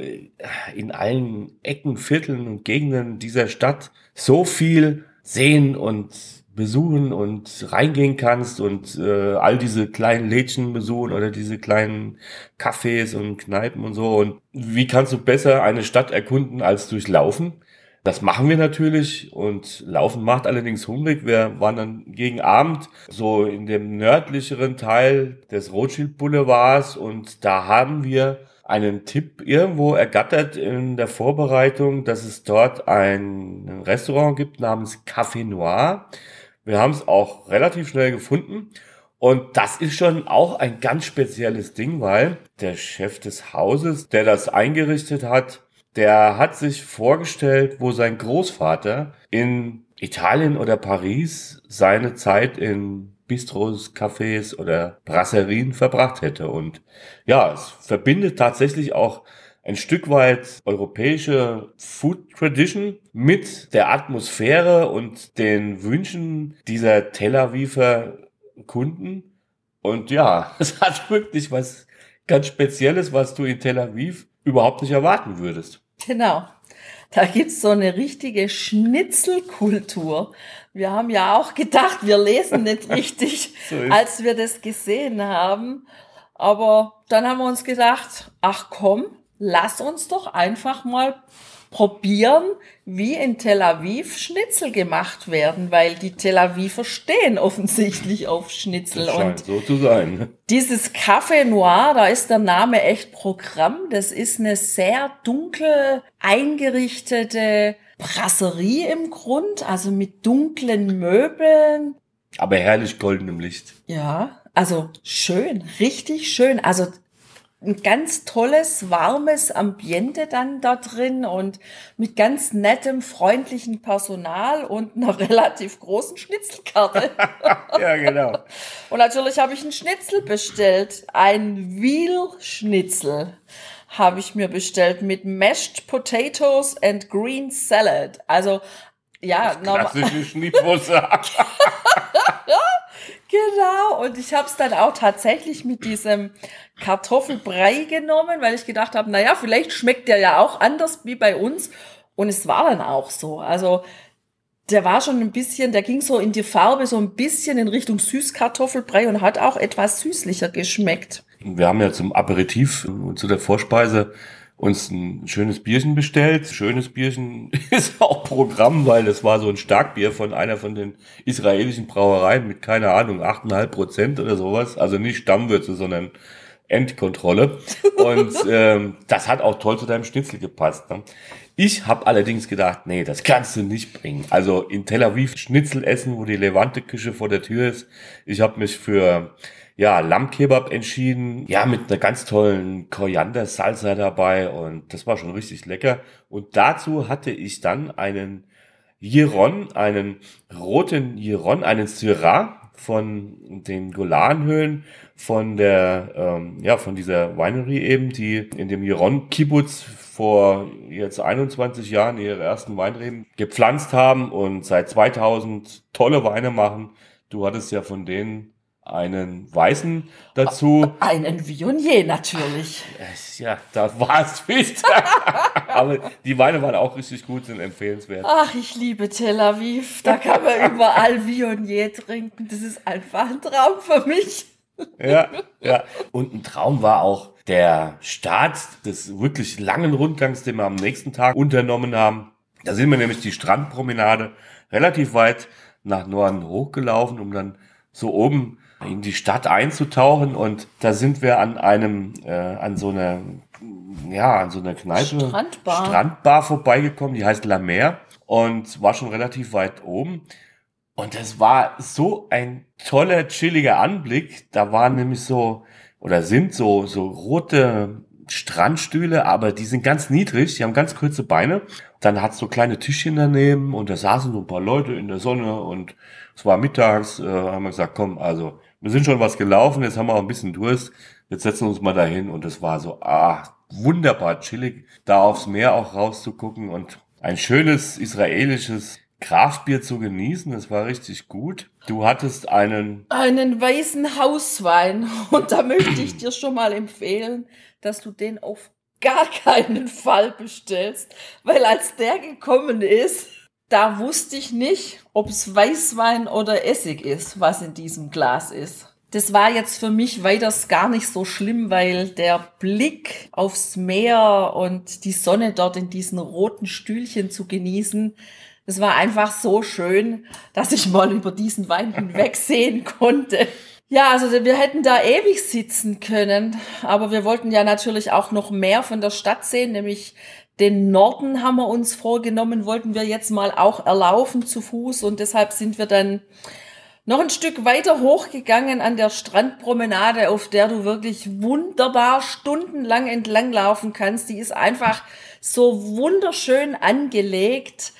in allen Ecken, Vierteln und Gegenden dieser Stadt so viel sehen und besuchen und reingehen kannst und äh, all diese kleinen Lädchen besuchen oder diese kleinen Cafés und Kneipen und so. Und wie kannst du besser eine Stadt erkunden als durch Laufen? Das machen wir natürlich und Laufen macht allerdings hungrig. Wir waren dann gegen Abend so in dem nördlicheren Teil des Rothschild Boulevards und da haben wir einen Tipp irgendwo ergattert in der Vorbereitung, dass es dort ein Restaurant gibt namens Café Noir. Wir haben es auch relativ schnell gefunden. Und das ist schon auch ein ganz spezielles Ding, weil der Chef des Hauses, der das eingerichtet hat, der hat sich vorgestellt, wo sein Großvater in Italien oder Paris seine Zeit in Bistros, Cafés oder Brasserien verbracht hätte. Und ja, es verbindet tatsächlich auch ein Stück weit europäische Food Tradition mit der Atmosphäre und den Wünschen dieser Tel Aviver Kunden. Und ja, es hat wirklich was ganz Spezielles, was du in Tel Aviv überhaupt nicht erwarten würdest. Genau. Da gibt's so eine richtige Schnitzelkultur. Wir haben ja auch gedacht, wir lesen nicht richtig, so als wir das gesehen haben. Aber dann haben wir uns gedacht, ach komm, lass uns doch einfach mal probieren, wie in Tel Aviv Schnitzel gemacht werden, weil die Tel Aviver stehen offensichtlich auf Schnitzel. Das scheint so zu sein. Dieses Café Noir, da ist der Name echt Programm. Das ist eine sehr dunkel eingerichtete Brasserie im Grund, also mit dunklen Möbeln. Aber herrlich goldenem Licht. Ja, also schön, richtig schön. Also ein ganz tolles, warmes Ambiente dann da drin und mit ganz nettem, freundlichen Personal und einer relativ großen Schnitzelkarte. ja, genau. Und natürlich habe ich einen Schnitzel bestellt, ein Veal-Schnitzel habe ich mir bestellt mit Mashed Potatoes and Green Salad. Also ja, klassische Schnittwurzel. Genau, und ich habe es dann auch tatsächlich mit diesem Kartoffelbrei genommen, weil ich gedacht habe, naja, vielleicht schmeckt der ja auch anders wie bei uns. Und es war dann auch so. Also der war schon ein bisschen, der ging so in die Farbe so ein bisschen in Richtung Süßkartoffelbrei und hat auch etwas süßlicher geschmeckt. Wir haben ja zum Aperitif und zu der Vorspeise uns ein schönes Bierchen bestellt. Schönes Bierchen ist auch Programm, weil es war so ein Starkbier von einer von den israelischen Brauereien mit, keine Ahnung, 8,5 Prozent oder sowas. Also nicht Stammwürze, sondern Endkontrolle. Und ähm, das hat auch toll zu deinem Schnitzel gepasst. Ne? Ich habe allerdings gedacht, nee, das kannst du nicht bringen. Also in Tel Aviv Schnitzel essen, wo die Levante-Küche vor der Tür ist. Ich habe mich für ja, Lammkebab entschieden. Ja, mit einer ganz tollen Koriander-Salsa dabei und das war schon richtig lecker. Und dazu hatte ich dann einen Giron, einen roten Giron, einen Syrah von den Golanhöhen, von der, ähm, ja, von dieser Winery eben, die in dem Giron Kibbutz vor jetzt 21 Jahren ihre ersten Weinreben gepflanzt haben und seit 2000 tolle Weine machen. Du hattest ja von denen einen Weißen dazu. Einen Vionier natürlich. Ja, da war es nicht. Aber die Weine waren auch richtig gut, sind empfehlenswert. Ach, ich liebe Tel Aviv. Da kann man überall Vionier trinken. Das ist einfach ein Traum für mich. Ja, ja. Und ein Traum war auch der Start des wirklich langen Rundgangs, den wir am nächsten Tag unternommen haben. Da sind wir nämlich die Strandpromenade relativ weit nach Norden hochgelaufen, um dann so oben in die Stadt einzutauchen und da sind wir an einem, äh, an so einer, ja, an so einer Kneipe, Strandbar, Strandbar vorbeigekommen, die heißt La Mer und war schon relativ weit oben. Und es war so ein toller, chilliger Anblick. Da waren nämlich so, oder sind so, so rote Strandstühle, aber die sind ganz niedrig, die haben ganz kurze Beine. Dann hat so kleine Tischchen daneben und da saßen so ein paar Leute in der Sonne und es war mittags, äh, haben wir gesagt, komm, also wir sind schon was gelaufen, jetzt haben wir auch ein bisschen Durst, jetzt setzen wir uns mal dahin und es war so, ah, wunderbar chillig, da aufs Meer auch rauszugucken und ein schönes israelisches Kraftbier zu genießen. Das war richtig gut. Du hattest einen... Einen weißen Hauswein und da möchte ich dir schon mal empfehlen, dass du den auf gar keinen Fall bestellst, weil als der gekommen ist, da wusste ich nicht, ob es Weißwein oder Essig ist, was in diesem Glas ist. Das war jetzt für mich weiters gar nicht so schlimm, weil der Blick aufs Meer und die Sonne dort in diesen roten Stühlchen zu genießen, das war einfach so schön, dass ich mal über diesen Wein hinwegsehen konnte. Ja, also wir hätten da ewig sitzen können, aber wir wollten ja natürlich auch noch mehr von der Stadt sehen, nämlich den Norden haben wir uns vorgenommen, wollten wir jetzt mal auch erlaufen zu Fuß und deshalb sind wir dann noch ein Stück weiter hochgegangen an der Strandpromenade, auf der du wirklich wunderbar stundenlang entlang laufen kannst. Die ist einfach so wunderschön angelegt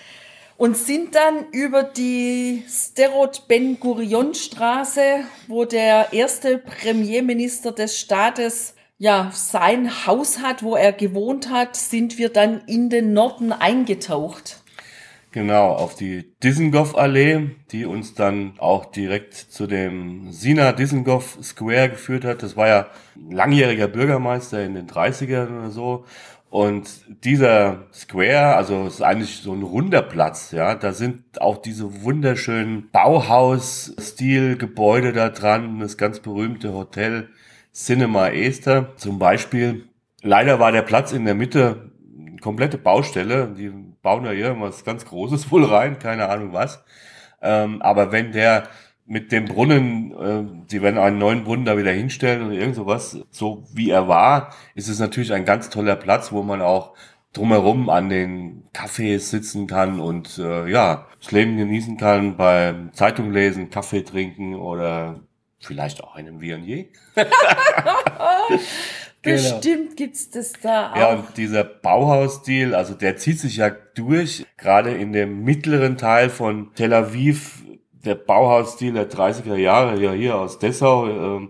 und sind dann über die Sterot Ben Gurion Straße, wo der erste Premierminister des Staates ja, sein Haus hat, wo er gewohnt hat, sind wir dann in den Norden eingetaucht. Genau, auf die Dizengoff-Allee, die uns dann auch direkt zu dem Sina Dizengoff Square geführt hat. Das war ja langjähriger Bürgermeister in den 30ern oder so. Und dieser Square, also ist eigentlich so ein runder Platz, ja. Da sind auch diese wunderschönen Bauhaus-Stil-Gebäude da dran, das ganz berühmte Hotel Cinema Esther zum Beispiel. Leider war der Platz in der Mitte eine komplette Baustelle. Die bauen da irgendwas ganz Großes wohl rein, keine Ahnung was. Ähm, aber wenn der mit dem Brunnen, äh, sie werden einen neuen Brunnen da wieder hinstellen oder irgend sowas, so wie er war, ist es natürlich ein ganz toller Platz, wo man auch drumherum an den Cafés sitzen kann und äh, ja, das Leben genießen kann, beim Zeitung lesen, Kaffee trinken oder vielleicht auch einem Vionier. Bestimmt genau. gibt's das da auch. Ja, und dieser Bauhausstil, also der zieht sich ja durch, gerade in dem mittleren Teil von Tel Aviv, der Bauhausstil der 30er Jahre, ja hier aus Dessau, äh,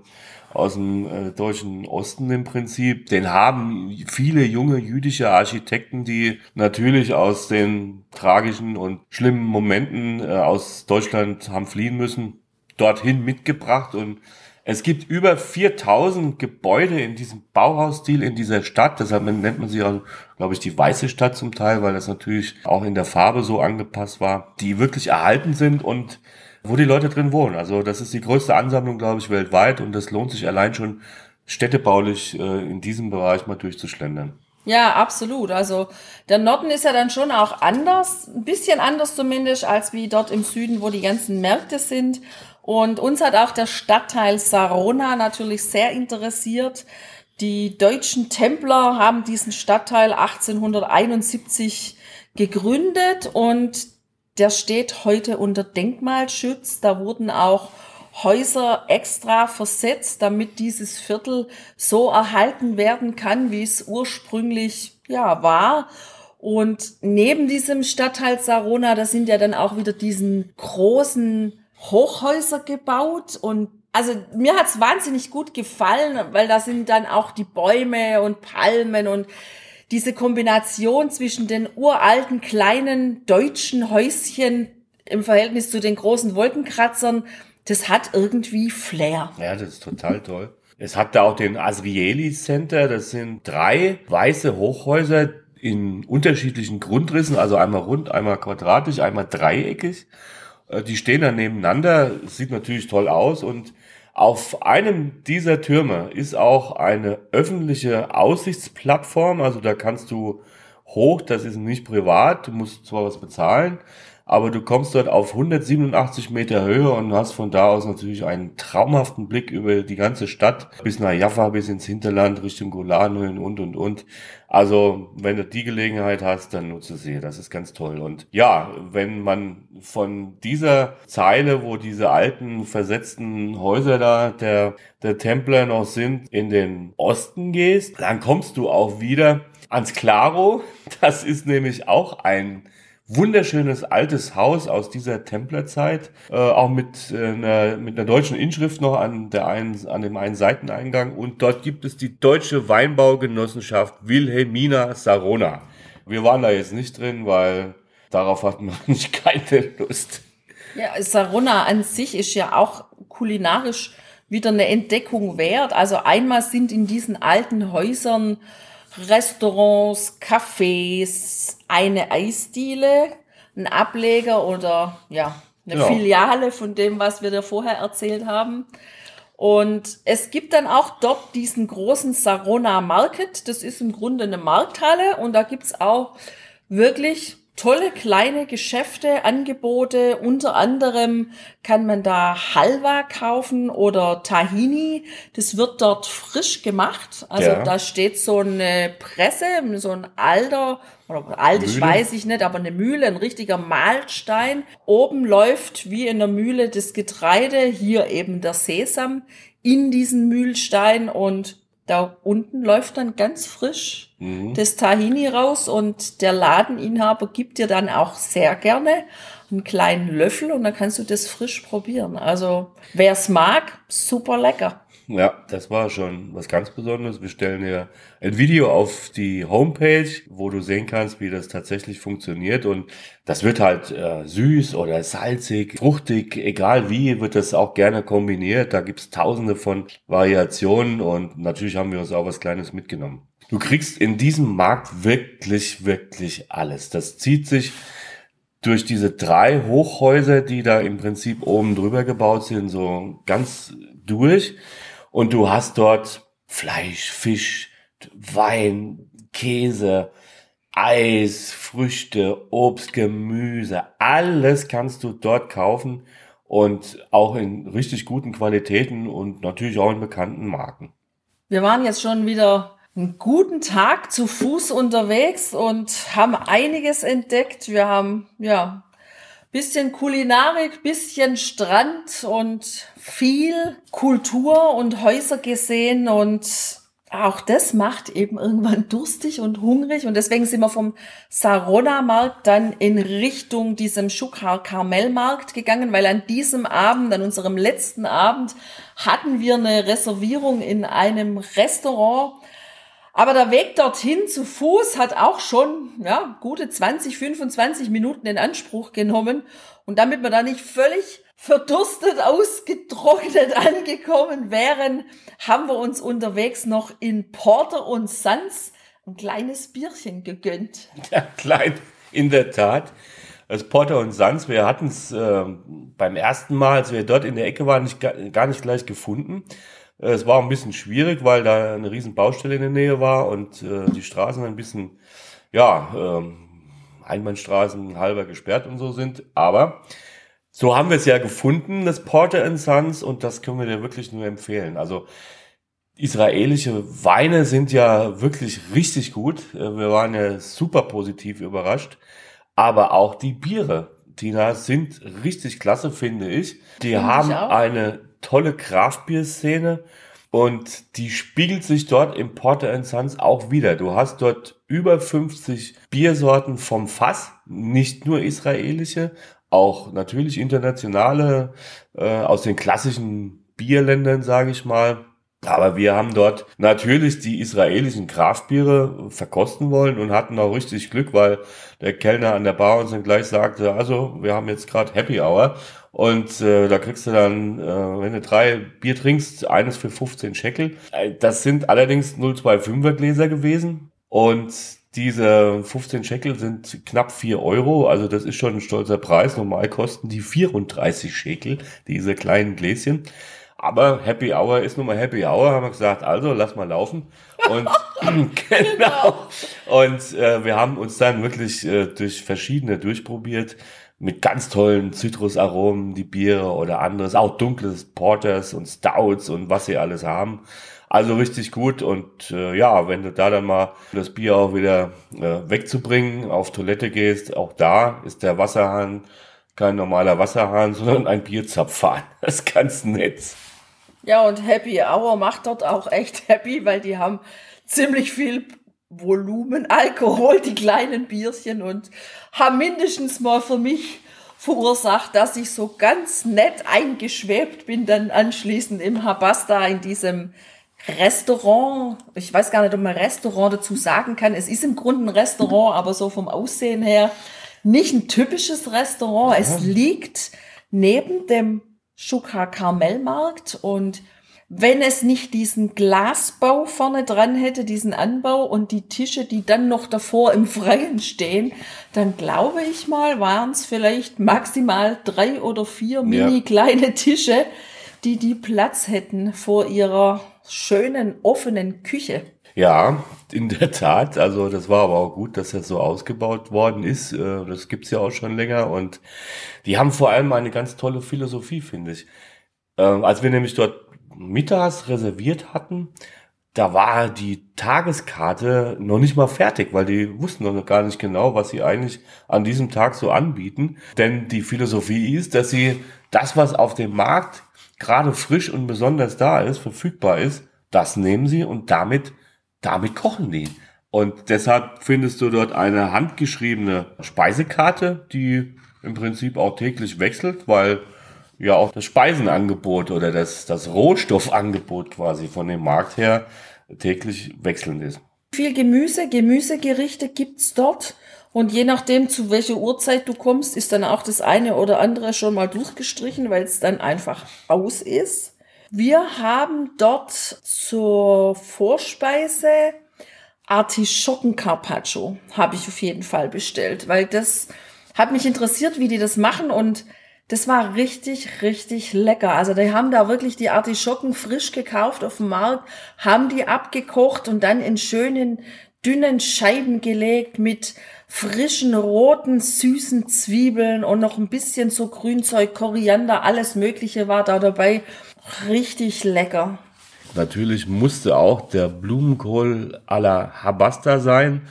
aus dem äh, deutschen Osten im Prinzip. Den haben viele junge jüdische Architekten, die natürlich aus den tragischen und schlimmen Momenten äh, aus Deutschland haben fliehen müssen, dorthin mitgebracht und es gibt über 4000 Gebäude in diesem Bauhausstil in dieser Stadt. Deshalb nennt man sie auch, glaube ich, die weiße Stadt zum Teil, weil das natürlich auch in der Farbe so angepasst war, die wirklich erhalten sind und wo die Leute drin wohnen. Also das ist die größte Ansammlung, glaube ich, weltweit und das lohnt sich allein schon städtebaulich äh, in diesem Bereich mal durchzuschlendern. Ja, absolut. Also der Norden ist ja dann schon auch anders, ein bisschen anders zumindest als wie dort im Süden, wo die ganzen Märkte sind. Und uns hat auch der Stadtteil Sarona natürlich sehr interessiert. Die deutschen Templer haben diesen Stadtteil 1871 gegründet und der steht heute unter Denkmalschutz. Da wurden auch Häuser extra versetzt, damit dieses Viertel so erhalten werden kann, wie es ursprünglich ja war. Und neben diesem Stadtteil Sarona, da sind ja dann auch wieder diesen großen Hochhäuser gebaut und also mir hat's wahnsinnig gut gefallen, weil da sind dann auch die Bäume und Palmen und diese Kombination zwischen den uralten kleinen deutschen Häuschen im Verhältnis zu den großen Wolkenkratzern, das hat irgendwie Flair. Ja, das ist total toll. Es hat da auch den Asrieli Center, das sind drei weiße Hochhäuser in unterschiedlichen Grundrissen, also einmal rund, einmal quadratisch, einmal dreieckig. Äh, die stehen dann nebeneinander, sieht natürlich toll aus. Und auf einem dieser Türme ist auch eine öffentliche Aussichtsplattform, also da kannst du hoch, das ist nicht privat, du musst zwar was bezahlen, aber du kommst dort auf 187 Meter Höhe und hast von da aus natürlich einen traumhaften Blick über die ganze Stadt bis nach Jaffa, bis ins Hinterland, Richtung Golanhöhen und, und, und. Also, wenn du die Gelegenheit hast, dann nutze sie. Das ist ganz toll. Und ja, wenn man von dieser Zeile, wo diese alten versetzten Häuser da der, der Templer noch sind, in den Osten gehst, dann kommst du auch wieder ans Claro. Das ist nämlich auch ein wunderschönes altes Haus aus dieser Templerzeit, äh, auch mit, äh, einer, mit einer deutschen Inschrift noch an, der einen, an dem einen Seiteneingang. Und dort gibt es die Deutsche Weinbaugenossenschaft Wilhelmina Sarona. Wir waren da jetzt nicht drin, weil darauf hatten wir nicht keine Lust. Ja, Sarona an sich ist ja auch kulinarisch wieder eine Entdeckung wert. Also einmal sind in diesen alten Häusern Restaurants, Cafés, eine Eisdiele, ein Ableger oder ja, eine ja. Filiale von dem, was wir da vorher erzählt haben. Und es gibt dann auch dort diesen großen Sarona Market. Das ist im Grunde eine Markthalle und da gibt's auch wirklich tolle kleine Geschäfte, Angebote. Unter anderem kann man da Halwa kaufen oder Tahini. Das wird dort frisch gemacht. Also ja. da steht so eine Presse, so ein alter oder alt ist, weiß ich nicht, aber eine Mühle, ein richtiger Mahlstein. Oben läuft wie in der Mühle das Getreide, hier eben der Sesam in diesen Mühlstein und da unten läuft dann ganz frisch mhm. das Tahini raus und der Ladeninhaber gibt dir dann auch sehr gerne einen kleinen Löffel und dann kannst du das frisch probieren. Also wer es mag, super lecker. Ja, das war schon was ganz Besonderes. Wir stellen ja ein Video auf die Homepage, wo du sehen kannst, wie das tatsächlich funktioniert. Und das wird halt äh, süß oder salzig, fruchtig, egal wie, wird das auch gerne kombiniert. Da gibt's tausende von Variationen und natürlich haben wir uns auch was Kleines mitgenommen. Du kriegst in diesem Markt wirklich, wirklich alles. Das zieht sich durch diese drei Hochhäuser, die da im Prinzip oben drüber gebaut sind, so ganz durch. Und du hast dort Fleisch, Fisch, Wein, Käse, Eis, Früchte, Obst, Gemüse, alles kannst du dort kaufen und auch in richtig guten Qualitäten und natürlich auch in bekannten Marken. Wir waren jetzt schon wieder einen guten Tag zu Fuß unterwegs und haben einiges entdeckt. Wir haben, ja, bisschen Kulinarik, bisschen Strand und viel Kultur und Häuser gesehen und auch das macht eben irgendwann durstig und hungrig und deswegen sind wir vom Sarona-Markt dann in Richtung diesem Schukar-Karmel-Markt gegangen, weil an diesem Abend, an unserem letzten Abend, hatten wir eine Reservierung in einem Restaurant. Aber der Weg dorthin zu Fuß hat auch schon ja, gute 20, 25 Minuten in Anspruch genommen. Und damit wir da nicht völlig verdurstet, ausgetrocknet angekommen wären, haben wir uns unterwegs noch in Porter und Sons ein kleines Bierchen gegönnt. Ja, klein, in der Tat. Das Porter und Sons, wir hatten es äh, beim ersten Mal, als wir dort in der Ecke waren, nicht, gar nicht gleich gefunden. Äh, es war ein bisschen schwierig, weil da eine riesen Baustelle in der Nähe war und äh, die Straßen ein bisschen, ja, äh, Einbahnstraßen halber gesperrt und so sind. Aber so haben wir es ja gefunden, das Porter Sons, und das können wir dir wirklich nur empfehlen. Also israelische Weine sind ja wirklich richtig gut. Äh, wir waren ja super positiv überrascht. Aber auch die Biere, Tina, sind richtig klasse, finde ich. Die finde haben ich eine tolle Kraftbierszene und die spiegelt sich dort im Porter Sons auch wieder. Du hast dort über 50 Biersorten vom Fass, nicht nur israelische, auch natürlich internationale äh, aus den klassischen Bierländern, sage ich mal. Aber wir haben dort natürlich die israelischen Kraftbiere verkosten wollen und hatten auch richtig Glück, weil der Kellner an der Bar uns dann gleich sagte, also wir haben jetzt gerade Happy Hour und äh, da kriegst du dann, äh, wenn du drei Bier trinkst, eines für 15 Shekel. Äh, das sind allerdings 025er Gläser gewesen und diese 15 Shekel sind knapp 4 Euro, also das ist schon ein stolzer Preis. Normal kosten die 34 Shekel, diese kleinen Gläschen. Aber Happy Hour ist nun mal Happy Hour, haben wir gesagt, also lass mal laufen. Und genau. Und äh, wir haben uns dann wirklich äh, durch verschiedene durchprobiert mit ganz tollen Zitrusaromen, die Biere oder anderes, auch dunkles Porters und Stouts und was sie alles haben. Also richtig gut und äh, ja, wenn du da dann mal das Bier auch wieder äh, wegzubringen, auf Toilette gehst, auch da ist der Wasserhahn kein normaler Wasserhahn, sondern ein Bierzapfhahn. Das ist ganz nett. Ja, und Happy Hour macht dort auch echt happy, weil die haben ziemlich viel Volumen Alkohol, die kleinen Bierchen und haben mindestens mal für mich verursacht, dass ich so ganz nett eingeschwebt bin, dann anschließend im Habasta in diesem Restaurant, ich weiß gar nicht, ob man Restaurant dazu sagen kann. Es ist im Grunde ein Restaurant, aber so vom Aussehen her nicht ein typisches Restaurant. Es liegt neben dem Schuka Karmelmarkt und wenn es nicht diesen Glasbau vorne dran hätte, diesen Anbau und die Tische, die dann noch davor im Freien stehen, dann glaube ich mal, waren es vielleicht maximal drei oder vier mini kleine Tische, die die Platz hätten vor ihrer schönen offenen Küche. Ja, in der Tat. Also das war aber auch gut, dass das so ausgebaut worden ist. Äh, das gibt's ja auch schon länger. Und die haben vor allem eine ganz tolle Philosophie, finde ich. Ähm, als wir nämlich dort mittags reserviert hatten, da war die Tageskarte noch nicht mal fertig, weil die wussten noch gar nicht genau, was sie eigentlich an diesem Tag so anbieten. Denn die Philosophie ist, dass sie das, was auf dem Markt gerade frisch und besonders da ist, verfügbar ist, das nehmen sie und damit, damit kochen die. Und deshalb findest du dort eine handgeschriebene Speisekarte, die im Prinzip auch täglich wechselt, weil ja auch das Speisenangebot oder das, das Rohstoffangebot quasi von dem Markt her täglich wechselnd ist. Viel Gemüse, Gemüsegerichte gibt's dort. Und je nachdem, zu welcher Uhrzeit du kommst, ist dann auch das eine oder andere schon mal durchgestrichen, weil es dann einfach aus ist. Wir haben dort zur Vorspeise Artischocken Carpaccio habe ich auf jeden Fall bestellt, weil das hat mich interessiert, wie die das machen und Das war richtig, richtig lecker. Also die haben da wirklich die Artischocken frisch gekauft auf dem Markt, haben die abgekocht und dann in schönen, dünnen Scheiben gelegt mit frischen, roten, süßen Zwiebeln und noch ein bisschen so Grünzeug, Koriander, alles Mögliche war da dabei. Richtig lecker. Natürlich musste auch der Blumenkohl à la Habasta sein.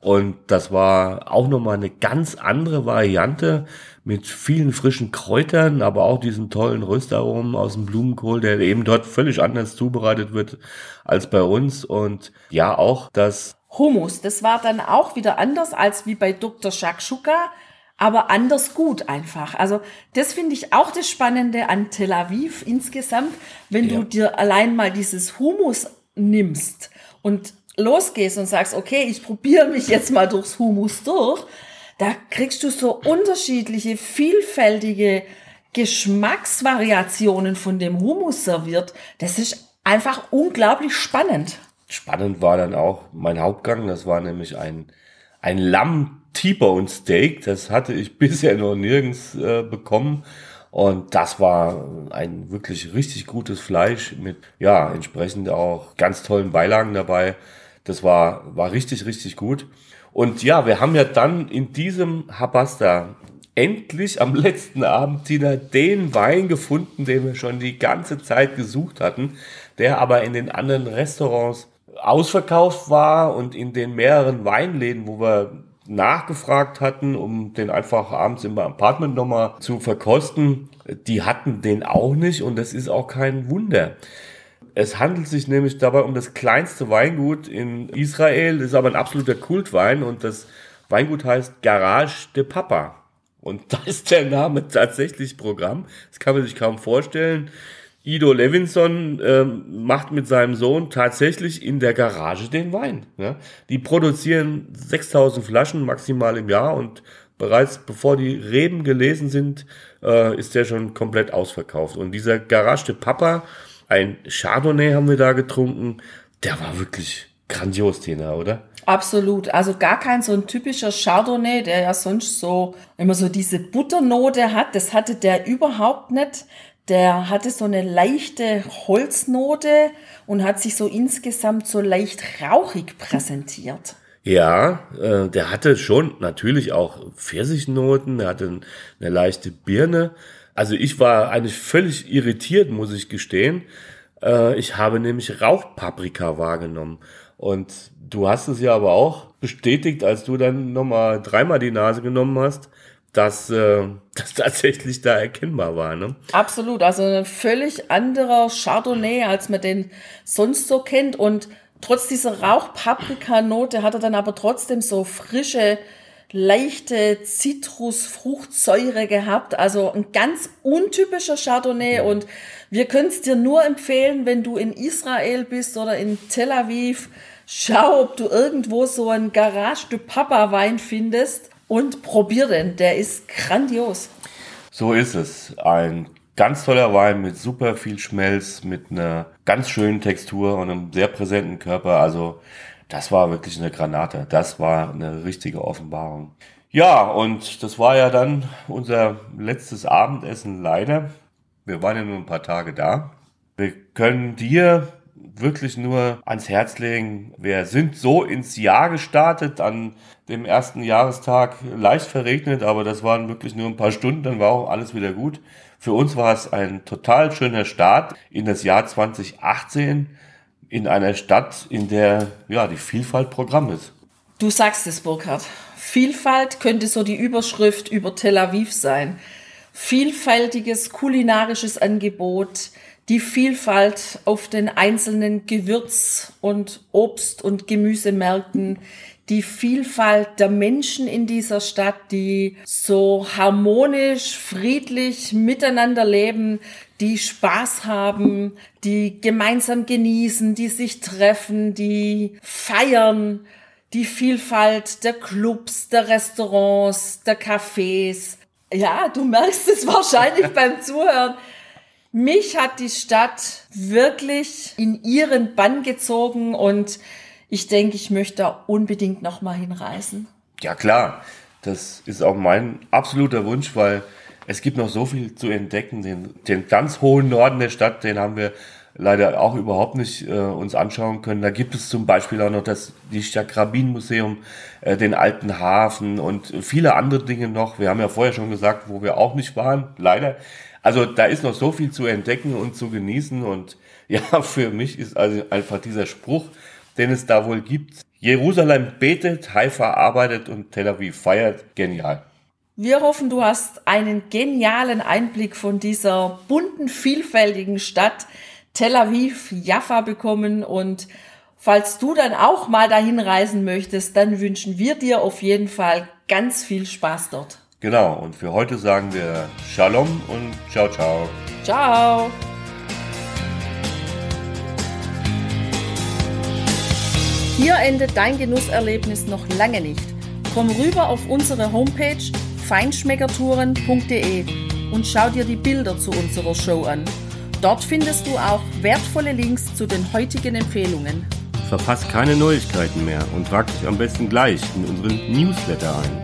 Und das war auch nochmal eine ganz andere Variante mit vielen frischen Kräutern, aber auch diesen tollen Röstaromen aus dem Blumenkohl, der eben dort völlig anders zubereitet wird als bei uns. Und ja, auch das Hummus, das war dann auch wieder anders als wie bei Dr. Shakshuka, aber anders gut einfach. Also das finde ich auch das Spannende an Tel Aviv insgesamt, wenn ja. du dir allein mal dieses Hummus nimmst und losgehst und sagst, okay, ich probiere mich jetzt mal durchs Hummus durch, da kriegst du so unterschiedliche, vielfältige Geschmacksvariationen von dem Hummus serviert. Das ist einfach unglaublich spannend. Spannend war dann auch mein Hauptgang. Das war nämlich ein, ein Lamm T-Bone Steak. Das hatte ich bisher noch nirgends äh, bekommen. Und das war ein wirklich richtig gutes Fleisch mit, ja, entsprechend auch ganz tollen Beilagen dabei. Das war, war richtig, richtig gut. Und ja, wir haben ja dann in diesem Habasta endlich am letzten Abend, Tina, den Wein gefunden, den wir schon die ganze Zeit gesucht hatten, der aber in den anderen Restaurants ausverkauft war und in den mehreren Weinläden, wo wir nachgefragt hatten, um den einfach abends im Apartment nochmal zu verkosten, die hatten den auch nicht und das ist auch kein Wunder. Es handelt sich nämlich dabei um das kleinste Weingut in Israel, ist aber ein absoluter Kultwein und das Weingut heißt Garage de Papa. Und da ist der Name tatsächlich Programm. Das kann man sich kaum vorstellen. Ido Levinson ähm, macht mit seinem Sohn tatsächlich in der Garage den Wein. Ja? Die produzieren 6000 Flaschen maximal im Jahr und bereits bevor die Reben gelesen sind, äh, ist der schon komplett ausverkauft. Und dieser Garage de Papa, ein Chardonnay haben wir da getrunken. Der war wirklich grandios, Tina, oder? Absolut. Also gar kein so ein typischer Chardonnay, der ja sonst so immer so diese Butternote hat. Das hatte der überhaupt nicht. Der hatte so eine leichte Holznote und hat sich so insgesamt so leicht rauchig präsentiert. Ja, äh, der hatte schon natürlich auch Pfirsichnoten, er hatte eine leichte Birne, also ich war eigentlich völlig irritiert, muss ich gestehen. Äh, ich habe nämlich Rauchpaprika wahrgenommen. Und du hast es ja aber auch bestätigt, als du dann nochmal dreimal die Nase genommen hast, dass äh, das tatsächlich da erkennbar war. Ne? Absolut, also ein völlig anderer Chardonnay, als man den sonst so kennt. Und trotz dieser Rauchpaprikanote hat er dann aber trotzdem so frische leichte Zitrusfruchtsäure gehabt. Also ein ganz untypischer Chardonnay. Und wir können es dir nur empfehlen, wenn du in Israel bist oder in Tel Aviv. Schau, ob du irgendwo so einen Garage de Papa Wein findest und probier den. Der ist grandios. So ist es. Ein ganz toller Wein mit super viel Schmelz, mit einer ganz schönen Textur und einem sehr präsenten Körper. Also das war wirklich eine Granate. Das war eine richtige Offenbarung. Ja, und das war ja dann unser letztes Abendessen leider. Wir waren ja nur ein paar Tage da. Wir können dir wirklich nur ans Herz legen. Wir sind so ins Jahr gestartet, an dem ersten Jahrestag leicht verregnet, aber das waren wirklich nur ein paar Stunden, dann war auch alles wieder gut. Für uns war es ein total schöner Start in das Jahr 2018 in einer Stadt, in der ja die Vielfalt Programm ist. Du sagst es, Burkhard. Vielfalt könnte so die Überschrift über Tel Aviv sein. Vielfältiges kulinarisches Angebot, die Vielfalt auf den einzelnen Gewürz- und Obst- und Gemüsemärkten, die Vielfalt der Menschen in dieser Stadt, die so harmonisch, friedlich miteinander leben, die Spaß haben, die gemeinsam genießen, die sich treffen, die feiern, die Vielfalt der Clubs, der Restaurants, der Cafés. Ja, du merkst es wahrscheinlich beim Zuhören. Mich hat die Stadt wirklich in ihren Bann gezogen und ich denke, ich möchte da unbedingt nochmal hinreisen. Ja klar, das ist auch mein absoluter Wunsch, weil es gibt noch so viel zu entdecken. Den, den ganz hohen Norden der Stadt, den haben wir leider auch überhaupt nicht äh, uns anschauen können. Da gibt es zum Beispiel auch noch das die Chakrabin-Museum, äh, den alten Hafen und viele andere Dinge noch. Wir haben ja vorher schon gesagt, wo wir auch nicht waren, leider. Also da ist noch so viel zu entdecken und zu genießen und ja, für mich ist also einfach dieser Spruch, den es da wohl gibt. Jerusalem betet, Haifa arbeitet und Tel Aviv feiert. Genial. Wir hoffen, du hast einen genialen Einblick von dieser bunten, vielfältigen Stadt Tel Aviv, Jaffa bekommen und falls du dann auch mal dahin reisen möchtest, dann wünschen wir dir auf jeden Fall ganz viel Spaß dort. Genau, und für heute sagen wir Shalom und ciao, ciao. Ciao. Hier endet dein Genusserlebnis noch lange nicht. Komm rüber auf unsere Homepage feinschmeckertouren.de und schau dir die Bilder zu unserer Show an. Dort findest du auch wertvolle Links zu den heutigen Empfehlungen. Verpass keine Neuigkeiten mehr und trag dich am besten gleich in unseren Newsletter ein.